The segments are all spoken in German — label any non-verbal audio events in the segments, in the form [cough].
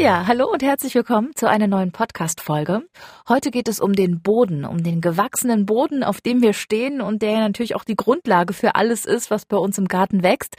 Ja, hallo und herzlich willkommen zu einer neuen Podcast-Folge. Heute geht es um den Boden, um den gewachsenen Boden, auf dem wir stehen und der natürlich auch die Grundlage für alles ist, was bei uns im Garten wächst.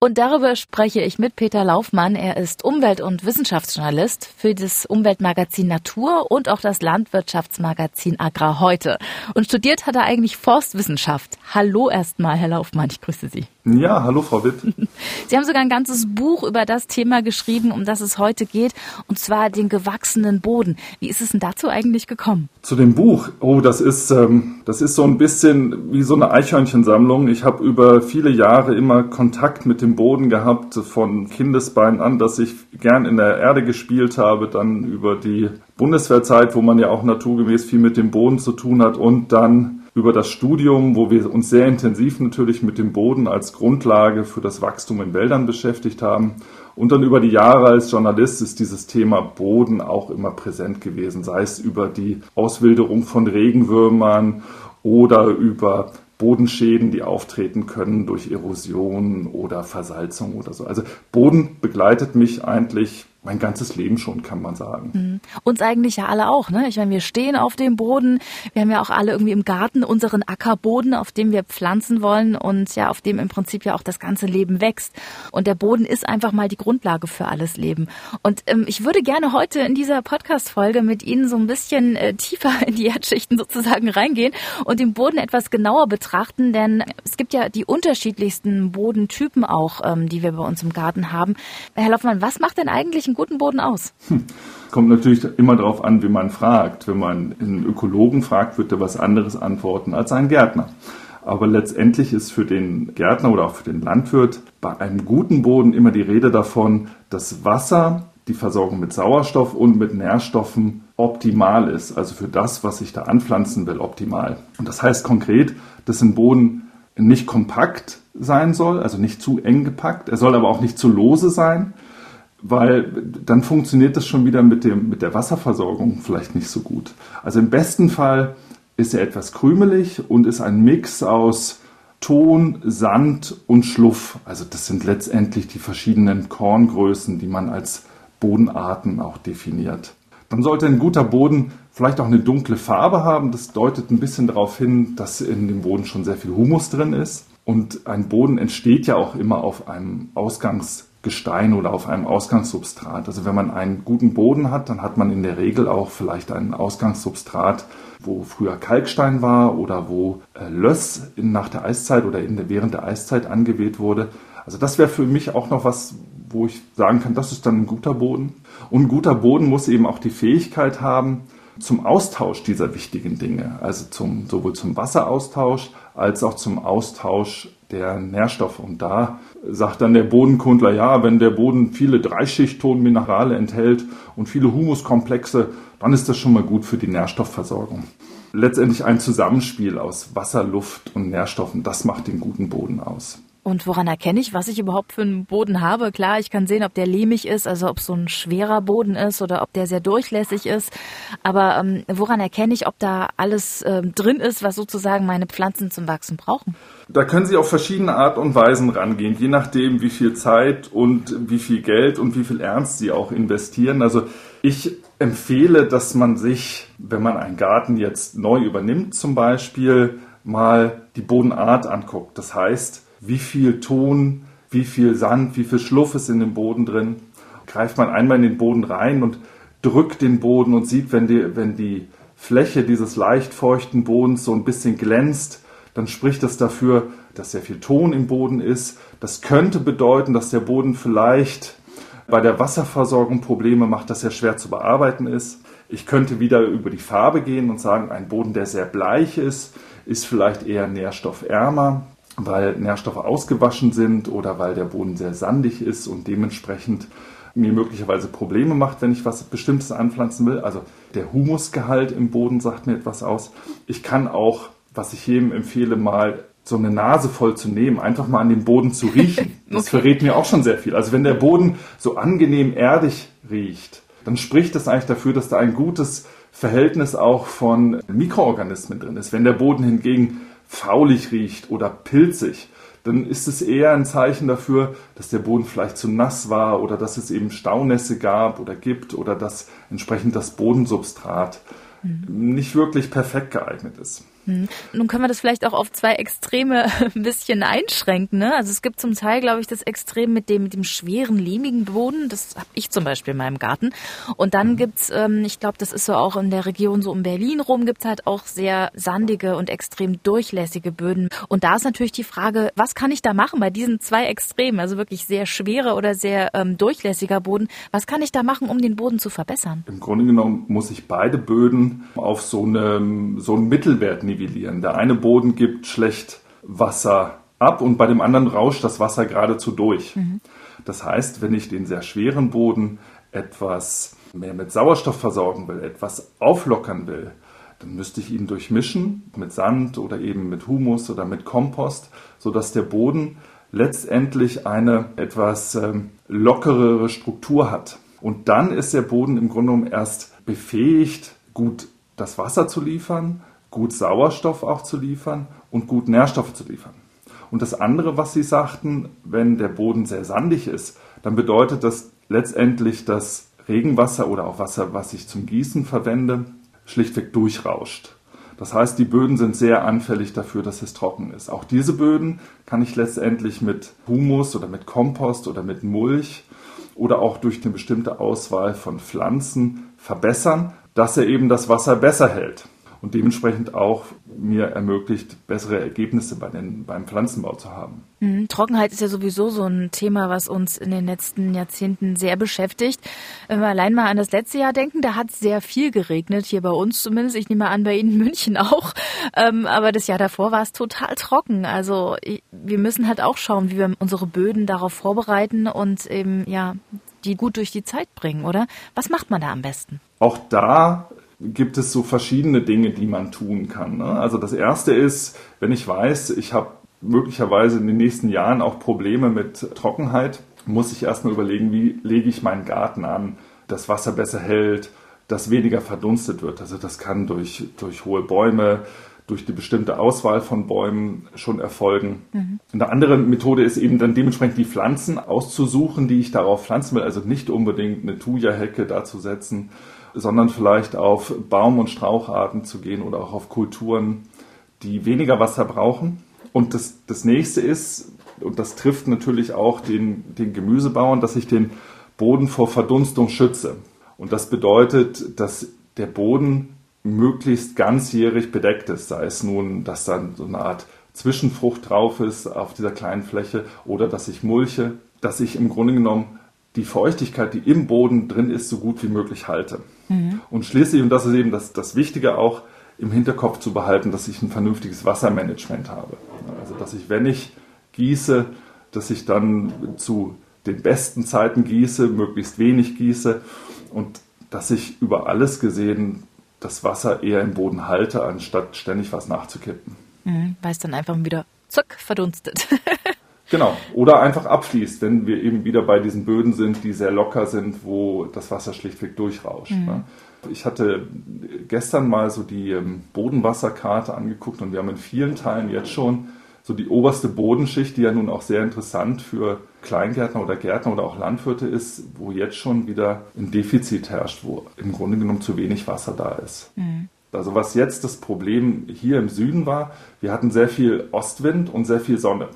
Und darüber spreche ich mit Peter Laufmann. Er ist Umwelt- und Wissenschaftsjournalist für das Umweltmagazin Natur und auch das Landwirtschaftsmagazin Agrar heute. Und studiert hat er eigentlich Forstwissenschaft. Hallo erstmal, Herr Laufmann, ich grüße Sie. Ja, hallo Frau Witt. [laughs] Sie haben sogar ein ganzes Buch über das Thema geschrieben, um das es heute geht, und zwar den gewachsenen Boden. Wie ist es denn dazu eigentlich gekommen? Zu dem Buch, oh, das ist, ähm, das ist so ein bisschen wie so eine Eichhörnchensammlung. Ich habe über viele Jahre immer Kontakt mit dem Boden gehabt, von Kindesbeinen an, dass ich gern in der Erde gespielt habe, dann über die Bundeswehrzeit, wo man ja auch naturgemäß viel mit dem Boden zu tun hat und dann über das Studium, wo wir uns sehr intensiv natürlich mit dem Boden als Grundlage für das Wachstum in Wäldern beschäftigt haben. Und dann über die Jahre als Journalist ist dieses Thema Boden auch immer präsent gewesen, sei es über die Auswilderung von Regenwürmern oder über Bodenschäden, die auftreten können durch Erosion oder Versalzung oder so. Also Boden begleitet mich eigentlich mein ganzes Leben schon, kann man sagen. Mhm. Uns eigentlich ja alle auch, ne? Ich meine, wir stehen auf dem Boden, wir haben ja auch alle irgendwie im Garten unseren Ackerboden, auf dem wir pflanzen wollen und ja, auf dem im Prinzip ja auch das ganze Leben wächst. Und der Boden ist einfach mal die Grundlage für alles Leben. Und ähm, ich würde gerne heute in dieser Podcast-Folge mit Ihnen so ein bisschen äh, tiefer in die Erdschichten sozusagen reingehen und den Boden etwas genauer betrachten, denn es gibt ja die unterschiedlichsten Bodentypen auch, ähm, die wir bei uns im Garten haben. Herr Loffmann, was macht denn eigentlich einen guten Boden aus? Hm. Kommt natürlich immer darauf an, wie man fragt. Wenn man einen Ökologen fragt, wird er was anderes antworten als ein Gärtner. Aber letztendlich ist für den Gärtner oder auch für den Landwirt bei einem guten Boden immer die Rede davon, dass Wasser, die Versorgung mit Sauerstoff und mit Nährstoffen optimal ist. Also für das, was ich da anpflanzen will, optimal. Und das heißt konkret, dass ein Boden nicht kompakt sein soll, also nicht zu eng gepackt. Er soll aber auch nicht zu lose sein weil dann funktioniert das schon wieder mit, dem, mit der Wasserversorgung vielleicht nicht so gut. Also im besten Fall ist er etwas krümelig und ist ein Mix aus Ton, Sand und Schluff. Also das sind letztendlich die verschiedenen Korngrößen, die man als Bodenarten auch definiert. Dann sollte ein guter Boden vielleicht auch eine dunkle Farbe haben. Das deutet ein bisschen darauf hin, dass in dem Boden schon sehr viel Humus drin ist. Und ein Boden entsteht ja auch immer auf einem Ausgangs Gestein oder auf einem Ausgangssubstrat. Also wenn man einen guten Boden hat, dann hat man in der Regel auch vielleicht ein Ausgangssubstrat, wo früher Kalkstein war oder wo äh, Löss nach der Eiszeit oder der, während der Eiszeit angeweht wurde. Also das wäre für mich auch noch was, wo ich sagen kann, das ist dann ein guter Boden. Und ein guter Boden muss eben auch die Fähigkeit haben, zum Austausch dieser wichtigen Dinge, also zum, sowohl zum Wasseraustausch als auch zum Austausch der Nährstoffe. Und da sagt dann der Bodenkundler, ja, wenn der Boden viele Dreischichttonminerale enthält und viele Humuskomplexe, dann ist das schon mal gut für die Nährstoffversorgung. Letztendlich ein Zusammenspiel aus Wasser, Luft und Nährstoffen, das macht den guten Boden aus. Und woran erkenne ich, was ich überhaupt für einen Boden habe? Klar, ich kann sehen, ob der lehmig ist, also ob so ein schwerer Boden ist oder ob der sehr durchlässig ist. Aber ähm, woran erkenne ich, ob da alles ähm, drin ist, was sozusagen meine Pflanzen zum Wachsen brauchen? Da können Sie auf verschiedene Art und Weisen rangehen, je nachdem, wie viel Zeit und wie viel Geld und wie viel Ernst Sie auch investieren. Also ich empfehle, dass man sich, wenn man einen Garten jetzt neu übernimmt zum Beispiel, mal die Bodenart anguckt. Das heißt, wie viel Ton, wie viel Sand, wie viel Schluff ist in dem Boden drin. Greift man einmal in den Boden rein und drückt den Boden und sieht, wenn die, wenn die Fläche dieses leicht feuchten Bodens so ein bisschen glänzt, dann spricht das dafür, dass sehr viel Ton im Boden ist. Das könnte bedeuten, dass der Boden vielleicht bei der Wasserversorgung Probleme macht, dass er schwer zu bearbeiten ist. Ich könnte wieder über die Farbe gehen und sagen, ein Boden, der sehr bleich ist, ist vielleicht eher nährstoffärmer weil Nährstoffe ausgewaschen sind oder weil der Boden sehr sandig ist und dementsprechend mir möglicherweise Probleme macht, wenn ich was Bestimmtes anpflanzen will. Also der Humusgehalt im Boden sagt mir etwas aus. Ich kann auch, was ich jedem empfehle, mal so eine Nase voll zu nehmen, einfach mal an den Boden zu riechen. [laughs] Das okay. verrät mir auch schon sehr viel. Also wenn der Boden so angenehm erdig riecht, dann spricht das eigentlich dafür, dass da ein gutes Verhältnis auch von Mikroorganismen drin ist. Wenn der Boden hingegen faulig riecht oder pilzig, dann ist es eher ein Zeichen dafür, dass der Boden vielleicht zu nass war oder dass es eben Staunässe gab oder gibt oder dass entsprechend das Bodensubstrat mhm. nicht wirklich perfekt geeignet ist. Hm. Nun können wir das vielleicht auch auf zwei Extreme [laughs] ein bisschen einschränken. Ne? Also es gibt zum Teil, glaube ich, das Extrem mit dem, mit dem schweren, lehmigen Boden. Das habe ich zum Beispiel in meinem Garten. Und dann mhm. gibt's, ähm, ich glaube, das ist so auch in der Region so um Berlin rum, gibt's halt auch sehr sandige und extrem durchlässige Böden. Und da ist natürlich die Frage, was kann ich da machen bei diesen zwei Extremen? Also wirklich sehr schwerer oder sehr ähm, durchlässiger Boden. Was kann ich da machen, um den Boden zu verbessern? Im Grunde genommen muss ich beide Böden auf so, eine, so einen Mittelwert nivellieren. Der eine Boden gibt schlecht Wasser ab und bei dem anderen rauscht das Wasser geradezu durch. Mhm. Das heißt, wenn ich den sehr schweren Boden etwas mehr mit Sauerstoff versorgen will, etwas auflockern will, dann müsste ich ihn durchmischen mit Sand oder eben mit Humus oder mit Kompost, sodass der Boden letztendlich eine etwas ähm, lockerere Struktur hat. Und dann ist der Boden im Grunde genommen erst befähigt, gut das Wasser zu liefern, gut Sauerstoff auch zu liefern und gut Nährstoffe zu liefern. Und das andere, was Sie sagten, wenn der Boden sehr sandig ist, dann bedeutet das letztendlich, dass Regenwasser oder auch Wasser, was ich zum Gießen verwende, schlichtweg durchrauscht. Das heißt, die Böden sind sehr anfällig dafür, dass es trocken ist. Auch diese Böden kann ich letztendlich mit Humus oder mit Kompost oder mit Mulch oder auch durch eine bestimmte Auswahl von Pflanzen verbessern, dass er eben das Wasser besser hält und dementsprechend auch mir ermöglicht, bessere Ergebnisse bei den, beim Pflanzenbau zu haben. Mhm. Trockenheit ist ja sowieso so ein Thema, was uns in den letzten Jahrzehnten sehr beschäftigt. Wenn wir allein mal an das letzte Jahr denken, da hat es sehr viel geregnet, hier bei uns zumindest. Ich nehme an, bei Ihnen in München auch. Ähm, aber das Jahr davor war es total trocken. Also wir müssen halt auch schauen, wie wir unsere Böden darauf vorbereiten und eben ja die gut durch die Zeit bringen, oder? Was macht man da am besten? Auch da gibt es so verschiedene Dinge, die man tun kann. Ne? Also das erste ist, wenn ich weiß, ich habe möglicherweise in den nächsten Jahren auch Probleme mit Trockenheit, muss ich erstmal überlegen, wie lege ich meinen Garten an, dass Wasser besser hält, dass weniger verdunstet wird. Also das kann durch, durch hohe Bäume, durch die bestimmte Auswahl von Bäumen schon erfolgen. Mhm. Eine andere Methode ist eben dann dementsprechend die Pflanzen auszusuchen, die ich darauf pflanzen will. Also nicht unbedingt eine Thuja-Hecke da zu setzen, sondern vielleicht auf Baum- und Straucharten zu gehen oder auch auf Kulturen, die weniger Wasser brauchen. Und das, das nächste ist, und das trifft natürlich auch den, den Gemüsebauern, dass ich den Boden vor Verdunstung schütze. Und das bedeutet, dass der Boden möglichst ganzjährig bedeckt ist, sei es nun, dass dann so eine Art Zwischenfrucht drauf ist auf dieser kleinen Fläche oder dass ich mulche, dass ich im Grunde genommen die Feuchtigkeit, die im Boden drin ist, so gut wie möglich halte. Mhm. Und schließlich, und das ist eben das, das Wichtige auch, im Hinterkopf zu behalten, dass ich ein vernünftiges Wassermanagement habe. Also, dass ich, wenn ich gieße, dass ich dann zu den besten Zeiten gieße, möglichst wenig gieße und dass ich über alles gesehen das Wasser eher im Boden halte, anstatt ständig was nachzukippen. Mhm, weil es dann einfach wieder zuck verdunstet. [laughs] Genau. Oder einfach abfließt, wenn wir eben wieder bei diesen Böden sind, die sehr locker sind, wo das Wasser schlichtweg durchrauscht. Mhm. Ne? Ich hatte gestern mal so die ähm, Bodenwasserkarte angeguckt und wir haben in vielen Teilen jetzt schon so die oberste Bodenschicht, die ja nun auch sehr interessant für Kleingärtner oder Gärtner oder auch Landwirte ist, wo jetzt schon wieder ein Defizit herrscht, wo im Grunde genommen zu wenig Wasser da ist. Mhm. Also was jetzt das Problem hier im Süden war, wir hatten sehr viel Ostwind und sehr viel Sonne.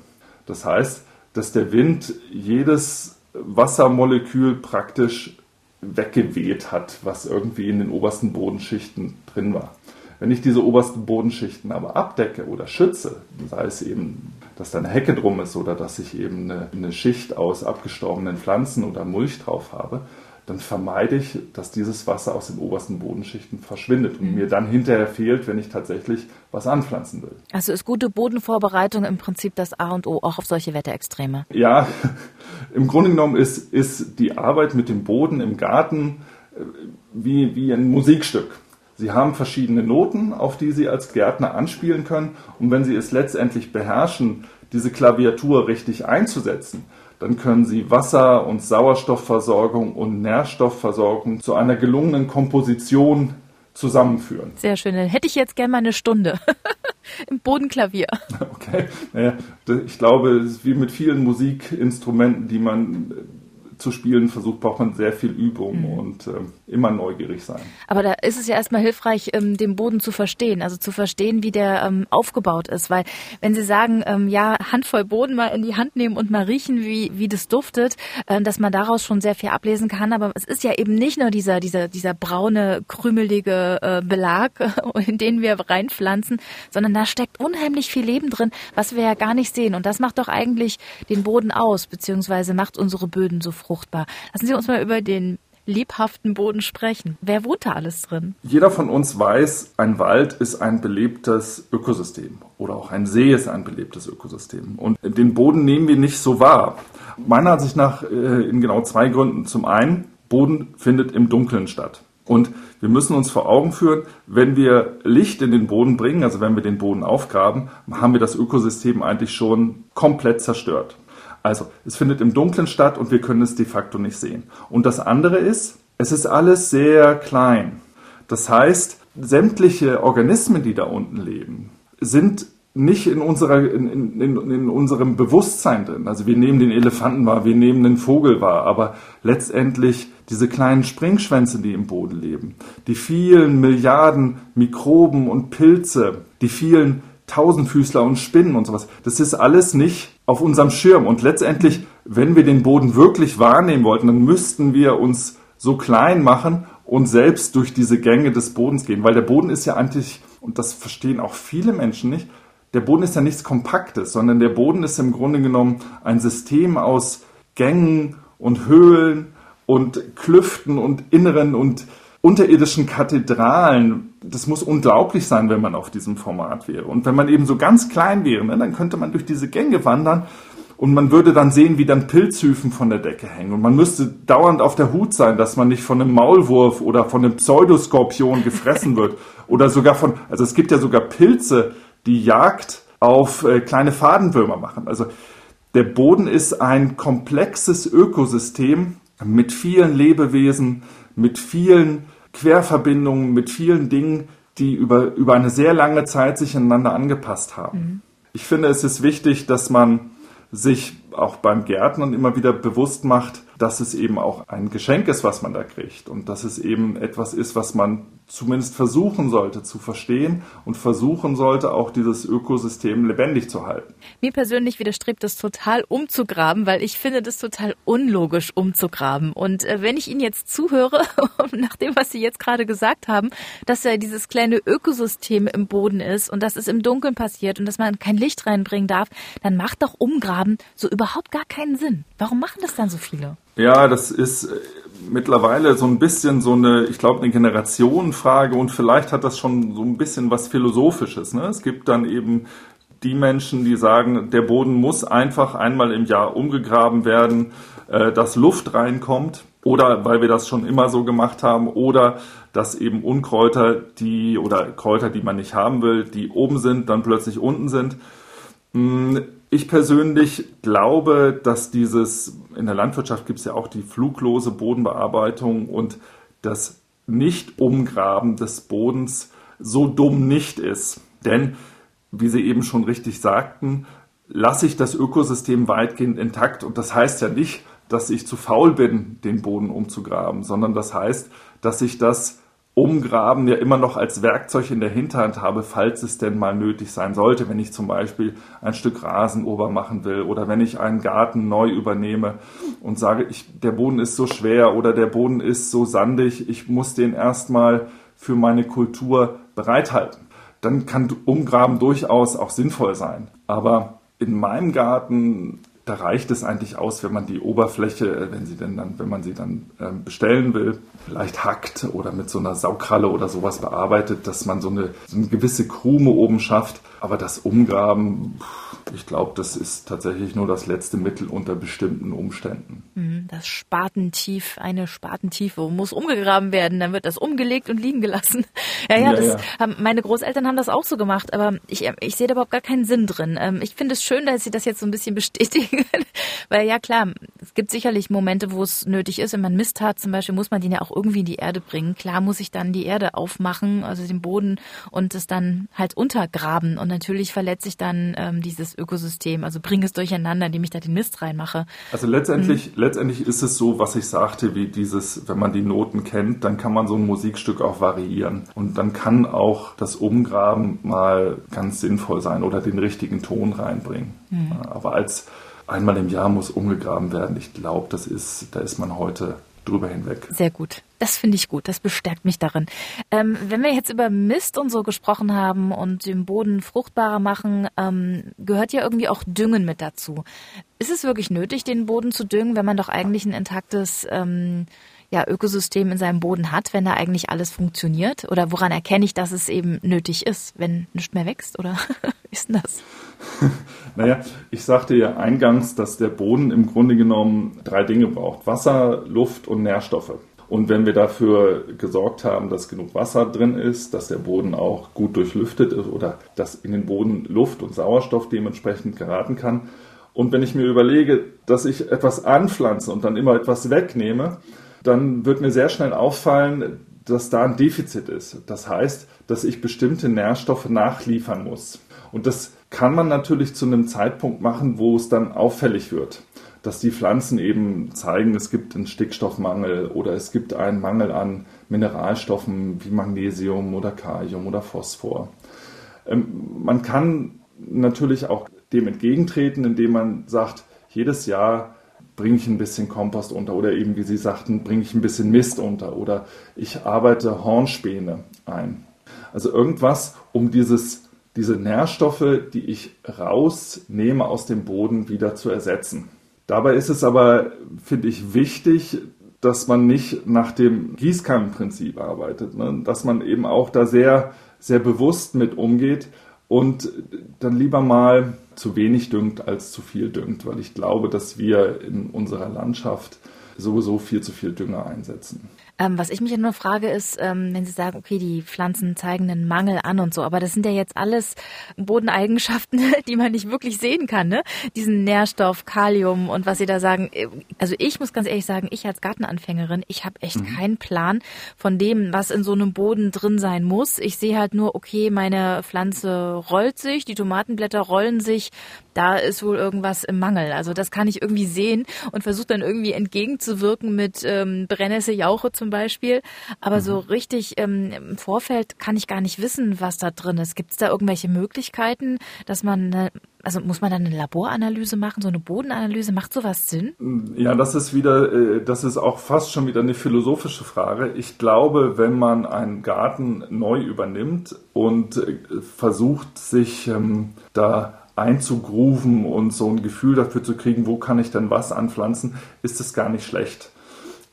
Das heißt, dass der Wind jedes Wassermolekül praktisch weggeweht hat, was irgendwie in den obersten Bodenschichten drin war. Wenn ich diese obersten Bodenschichten aber abdecke oder schütze, sei es eben, dass da eine Hecke drum ist oder dass ich eben eine, eine Schicht aus abgestorbenen Pflanzen oder Mulch drauf habe, dann vermeide ich, dass dieses Wasser aus den obersten Bodenschichten verschwindet und mhm. mir dann hinterher fehlt, wenn ich tatsächlich was anpflanzen will. Also ist gute Bodenvorbereitung im Prinzip das A und O auch auf solche Wetterextreme? Ja, [laughs] im Grunde genommen ist, ist die Arbeit mit dem Boden im Garten äh, wie, wie ein Musikstück. Sie haben verschiedene Noten, auf die Sie als Gärtner anspielen können. Und wenn Sie es letztendlich beherrschen, diese Klaviatur richtig einzusetzen, dann können Sie Wasser- und Sauerstoffversorgung und Nährstoffversorgung zu einer gelungenen Komposition zusammenführen. Sehr schön. Dann hätte ich jetzt gerne mal eine Stunde. [laughs] Im Bodenklavier. Okay. Naja, ich glaube, wie mit vielen Musikinstrumenten, die man zu spielen versucht, braucht man sehr viel Übung mhm. und äh, immer neugierig sein. Aber da ist es ja erstmal hilfreich, ähm, den Boden zu verstehen, also zu verstehen, wie der ähm, aufgebaut ist. Weil wenn Sie sagen, ähm, ja, Handvoll Boden mal in die Hand nehmen und mal riechen, wie, wie das duftet, äh, dass man daraus schon sehr viel ablesen kann. Aber es ist ja eben nicht nur dieser, dieser, dieser braune, krümelige äh, Belag, [laughs] in den wir reinpflanzen, sondern da steckt unheimlich viel Leben drin, was wir ja gar nicht sehen. Und das macht doch eigentlich den Boden aus, beziehungsweise macht unsere Böden so froh fruchtbar. Lassen Sie uns mal über den lebhaften Boden sprechen. Wer wohnt da alles drin? Jeder von uns weiß, ein Wald ist ein belebtes Ökosystem oder auch ein See ist ein belebtes Ökosystem. Und den Boden nehmen wir nicht so wahr. Meiner Ansicht nach äh, in genau zwei Gründen. Zum einen, Boden findet im Dunkeln statt. Und wir müssen uns vor Augen führen, wenn wir Licht in den Boden bringen, also wenn wir den Boden aufgraben, haben wir das Ökosystem eigentlich schon komplett zerstört. Also, es findet im Dunkeln statt und wir können es de facto nicht sehen. Und das andere ist, es ist alles sehr klein. Das heißt, sämtliche Organismen, die da unten leben, sind nicht in, unserer, in, in, in, unserem Bewusstsein drin. Also wir nehmen den Elefanten wahr, wir nehmen den Vogel wahr, aber letztendlich diese kleinen Springschwänze, die im Boden leben, die vielen Milliarden Mikroben und Pilze, die vielen Tausendfüßler und Spinnen und sowas, das ist alles nicht auf unserem Schirm. Und letztendlich, wenn wir den Boden wirklich wahrnehmen wollten, dann müssten wir uns so klein machen und selbst durch diese Gänge des Bodens gehen. Weil der Boden ist ja eigentlich, und das verstehen auch viele Menschen nicht, der Boden ist ja nichts Kompaktes, sondern der Boden ist im Grunde genommen ein System aus Gängen und Höhlen und Klüften und Inneren und unterirdischen Kathedralen. Das muss unglaublich sein, wenn man auf diesem Format wäre. Und wenn man eben so ganz klein wäre, ne, dann könnte man durch diese Gänge wandern und man würde dann sehen, wie dann Pilzhüfen von der Decke hängen. Und man müsste dauernd auf der Hut sein, dass man nicht von einem Maulwurf oder von einem Pseudoskorpion gefressen wird. [laughs] Oder sogar von, also es gibt ja sogar Pilze, die Jagd auf äh, kleine Fadenwürmer machen. Also der Boden ist ein komplexes Ökosystem mit vielen Lebewesen, mit vielen Querverbindungen mit vielen Dingen, die über, über eine sehr lange Zeit sich aneinander angepasst haben. Mhm. Ich finde, es ist wichtig, dass man sich auch beim Gärtnern immer wieder bewusst macht, dass es eben auch ein Geschenk ist, was man da kriegt und dass es eben etwas ist, was man zumindest versuchen sollte zu verstehen und versuchen sollte, auch dieses Ökosystem lebendig zu halten. Mir persönlich widerstrebt es total umzugraben, weil ich finde das total unlogisch umzugraben. Und äh, wenn ich Ihnen jetzt zuhöre, [laughs] nach dem, was Sie jetzt gerade gesagt haben, dass ja dieses kleine Ökosystem im Boden ist und dass es im Dunkeln passiert und dass man kein Licht reinbringen darf, dann macht doch Umgraben so überhaupt gar keinen Sinn. Warum machen das dann so viele? Ja, das ist äh, mittlerweile so ein bisschen so eine, ich glaube, eine Generationenfrage und vielleicht hat das schon so ein bisschen was Philosophisches. Ne? Es gibt dann eben die Menschen, die sagen, der Boden muss einfach einmal im Jahr umgegraben werden, äh, dass Luft reinkommt oder weil wir das schon immer so gemacht haben oder dass eben Unkräuter, die oder Kräuter, die man nicht haben will, die oben sind, dann plötzlich unten sind. Hm, ich persönlich glaube, dass dieses, in der Landwirtschaft gibt es ja auch die fluglose Bodenbearbeitung und das Nicht-Umgraben des Bodens so dumm nicht ist. Denn, wie Sie eben schon richtig sagten, lasse ich das Ökosystem weitgehend intakt. Und das heißt ja nicht, dass ich zu faul bin, den Boden umzugraben, sondern das heißt, dass ich das Umgraben ja immer noch als Werkzeug in der Hinterhand habe, falls es denn mal nötig sein sollte, wenn ich zum Beispiel ein Stück Rasen ober machen will oder wenn ich einen Garten neu übernehme und sage, ich, der Boden ist so schwer oder der Boden ist so sandig, ich muss den erstmal für meine Kultur bereithalten. Dann kann Umgraben durchaus auch sinnvoll sein. Aber in meinem Garten da reicht es eigentlich aus, wenn man die Oberfläche, äh, wenn sie denn dann, wenn man sie dann ähm, bestellen will, vielleicht hackt oder mit so einer Saukralle oder sowas bearbeitet, dass man so eine, so eine gewisse Krume oben schafft. Aber das Umgraben, ich glaube, das ist tatsächlich nur das letzte Mittel unter bestimmten Umständen. Mhm, das Spatentief, eine Spatentiefe muss umgegraben werden, dann wird das umgelegt und liegen gelassen. [laughs] Ja, ja, ja, ja. Haben, meine Großeltern haben das auch so gemacht, aber ich, ich sehe da überhaupt gar keinen Sinn drin. Ähm, ich finde es schön, dass Sie das jetzt so ein bisschen [laughs] bestätigen, weil ja klar, gibt sicherlich Momente, wo es nötig ist. Wenn man Mist hat, zum Beispiel, muss man den ja auch irgendwie in die Erde bringen. Klar muss ich dann die Erde aufmachen, also den Boden und es dann halt untergraben. Und natürlich verletze ich dann ähm, dieses Ökosystem. Also bringe es durcheinander, indem ich da den Mist reinmache. Also letztendlich, mhm. letztendlich ist es so, was ich sagte, wie dieses, wenn man die Noten kennt, dann kann man so ein Musikstück auch variieren. Und dann kann auch das Umgraben mal ganz sinnvoll sein oder den richtigen Ton reinbringen. Mhm. Aber als einmal im Jahr muss umgegraben werden. Ich glaube, das ist, da ist man heute drüber hinweg. Sehr gut. Das finde ich gut. Das bestärkt mich darin. Ähm, wenn wir jetzt über Mist und so gesprochen haben und den Boden fruchtbarer machen, ähm, gehört ja irgendwie auch Düngen mit dazu. Ist es wirklich nötig, den Boden zu düngen, wenn man doch eigentlich ein intaktes ähm, ja, Ökosystem in seinem Boden hat, wenn da eigentlich alles funktioniert? Oder woran erkenne ich, dass es eben nötig ist, wenn nichts mehr wächst? Oder [laughs] wie ist denn das? [laughs] naja, ich sagte ja eingangs, dass der Boden im Grunde genommen drei Dinge braucht. Wasser, Luft und Nährstoffe. Und wenn wir dafür gesorgt haben, dass genug Wasser drin ist, dass der Boden auch gut durchlüftet ist oder dass in den Boden Luft und Sauerstoff dementsprechend geraten kann. Und wenn ich mir überlege, dass ich etwas anpflanze und dann immer etwas wegnehme, dann wird mir sehr schnell auffallen, dass da ein Defizit ist. Das heißt, dass ich bestimmte Nährstoffe nachliefern muss. Und das kann man natürlich zu einem Zeitpunkt machen, wo es dann auffällig wird. Dass die Pflanzen eben zeigen, es gibt einen Stickstoffmangel oder es gibt einen Mangel an Mineralstoffen wie Magnesium oder Kalium oder Phosphor. Ähm, man kann natürlich auch dem entgegentreten, indem man sagt, jedes Jahr bringe ich ein bisschen Kompost unter oder eben, wie Sie sagten, bringe ich ein bisschen Mist unter oder ich arbeite Hornspäne ein. Also irgendwas, um dieses, diese Nährstoffe, die ich rausnehme aus dem Boden, wieder zu ersetzen. Dabei ist es aber, finde ich, wichtig, dass man nicht nach dem Gießkannenprinzip arbeitet, ne? dass man eben auch da sehr, sehr bewusst mit umgeht und dann lieber mal zu wenig düngt als zu viel düngt, weil ich glaube, dass wir in unserer Landschaft sowieso viel zu viel Dünger einsetzen. Ähm, was ich mich ja nur frage, ist, ähm, wenn Sie sagen, okay, die Pflanzen zeigen einen Mangel an und so, aber das sind ja jetzt alles Bodeneigenschaften, [laughs] die man nicht wirklich sehen kann, ne? Diesen Nährstoff, Kalium und was Sie da sagen. Äh, also ich muss ganz ehrlich sagen, ich als Gartenanfängerin, ich habe echt mhm. keinen Plan von dem, was in so einem Boden drin sein muss. Ich sehe halt nur, okay, meine Pflanze rollt sich, die Tomatenblätter rollen sich, da ist wohl irgendwas im Mangel. Also das kann ich irgendwie sehen und versuche dann irgendwie entgegenzuwirken mit ähm, Brennnessel, Jauche zum Beispiel. Aber mhm. so richtig ähm, im Vorfeld kann ich gar nicht wissen, was da drin ist. Gibt es da irgendwelche Möglichkeiten, dass man, eine, also muss man dann eine Laboranalyse machen, so eine Bodenanalyse? Macht sowas Sinn? Ja, das ist wieder, äh, das ist auch fast schon wieder eine philosophische Frage. Ich glaube, wenn man einen Garten neu übernimmt und äh, versucht, sich ähm, da einzugrooven und so ein Gefühl dafür zu kriegen, wo kann ich denn was anpflanzen, ist es gar nicht schlecht.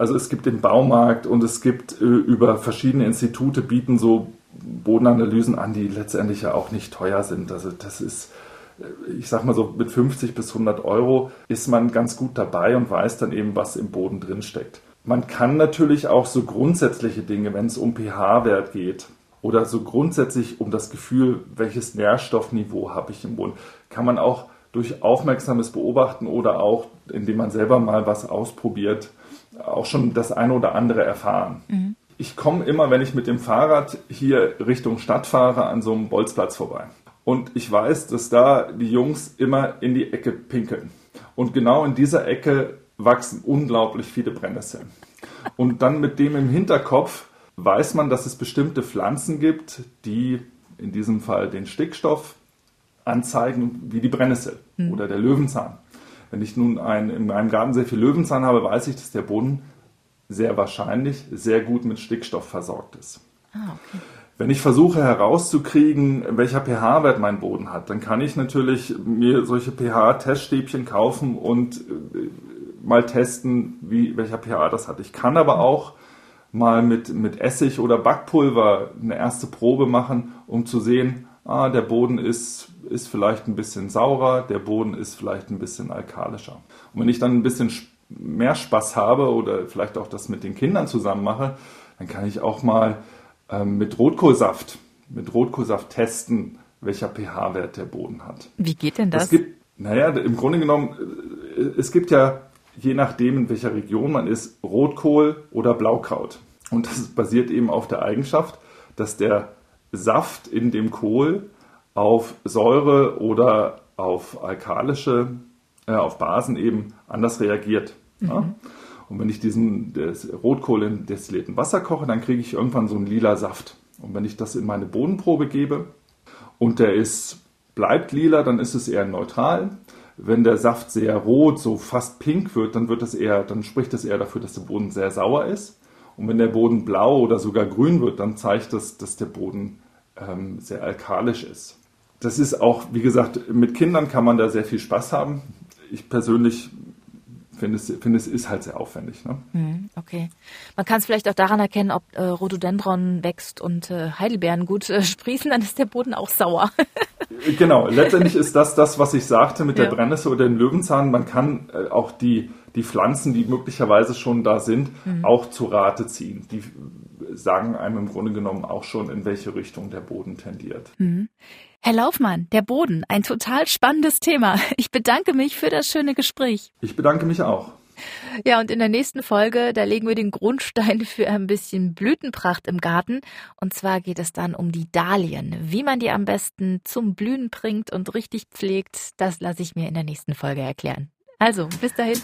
Also es gibt den Baumarkt und es gibt äh, über verschiedene Institute bieten so Bodenanalysen an, die letztendlich ja auch nicht teuer sind. Also das ist, äh, ich sag mal so, mit 50 bis 100 Euro ist man ganz gut dabei und weiß dann eben, was im Boden drin steckt. Man kann natürlich auch so grundsätzliche Dinge, wenn es um pH-Wert geht oder so grundsätzlich um das Gefühl, welches Nährstoffniveau habe ich im Boden, kann man auch durch aufmerksames Beobachten oder auch indem man selber mal was ausprobiert, auch schon das eine oder andere erfahren. Mhm. Ich komme immer, wenn ich mit dem Fahrrad hier Richtung Stadt fahre, an so einem Bolzplatz vorbei. Und ich weiß, dass da die Jungs immer in die Ecke pinkeln. Und genau in dieser Ecke wachsen unglaublich viele Brennnesseln. Und dann mit dem im Hinterkopf weiß man, dass es bestimmte Pflanzen gibt, die in diesem Fall den Stickstoff anzeigen, wie die Brennnessel mhm. oder der Löwenzahn. Wenn ich nun ein, in meinem Garten sehr viel Löwenzahn habe, weiß ich, dass der Boden sehr wahrscheinlich sehr gut mit Stickstoff versorgt ist. Ah, okay. Wenn ich versuche herauszukriegen, welcher pH-Wert mein Boden hat, dann kann ich natürlich mir solche pH-Teststäbchen kaufen und äh, mal testen, wie, welcher pH das hat. Ich kann aber auch mal mit, mit Essig oder Backpulver eine erste Probe machen, um zu sehen, ah, der Boden ist, ist vielleicht ein bisschen saurer, der Boden ist vielleicht ein bisschen alkalischer. Und wenn ich dann ein bisschen mehr Spaß habe oder vielleicht auch das mit den Kindern zusammen mache, dann kann ich auch mal ähm, mit Rotkohlsaft, mit Rotkohlsaft testen, welcher pH-Wert der Boden hat. Wie geht denn das? Es gibt, naja, im Grunde genommen, äh, es gibt ja je nachdem, in welcher Region man ist, Rotkohl oder Blaukraut. Und das basiert eben auf der Eigenschaft, dass der Saft in dem Kohl auf Säure oder auf alkalische, äh, auf Basen eben anders reagiert. Mhm. Ja? Und wenn ich diesen Rotkohl in destillierten Wasser koche, dann kriege ich irgendwann so einen lila Saft. Und wenn ich das in meine Bodenprobe gebe und der ist, bleibt lila, dann ist es eher neutral. Wenn der Saft sehr rot, so fast pink wird, dann wird es eher, dann spricht es eher dafür, dass der Boden sehr sauer ist. Und wenn der Boden blau oder sogar grün wird, dann zeigt das, dass der Boden ähm, sehr alkalisch ist. Das ist auch, wie gesagt, mit Kindern kann man da sehr viel Spaß haben. Ich persönlich finde es, finde es ist halt sehr aufwendig. Ne? Hm, okay. Man kann es vielleicht auch daran erkennen, ob äh, Rhododendron wächst und äh, Heidelbeeren gut äh, sprießen, dann ist der Boden auch sauer. genau, letztendlich ist das das, was ich sagte mit ja. der Brennnessel oder dem Löwenzahn. Man kann äh, auch die, die Pflanzen, die möglicherweise schon da sind, mhm. auch zu Rate ziehen. Die sagen einem im Grunde genommen auch schon, in welche Richtung der Boden tendiert. Mhm. Herr Laufmann, der Boden, ein total spannendes Thema. Ich bedanke mich für das schöne Gespräch. Ich bedanke mich auch. Ja, und in der nächsten Folge, da legen wir den Grundstein für ein bisschen Blütenpracht im Garten. Und zwar geht es dann um die Dahlien. Wie man die am besten zum Blühen bringt und richtig pflegt, das lasse ich mir in der nächsten Folge erklären. Also, bis dahin.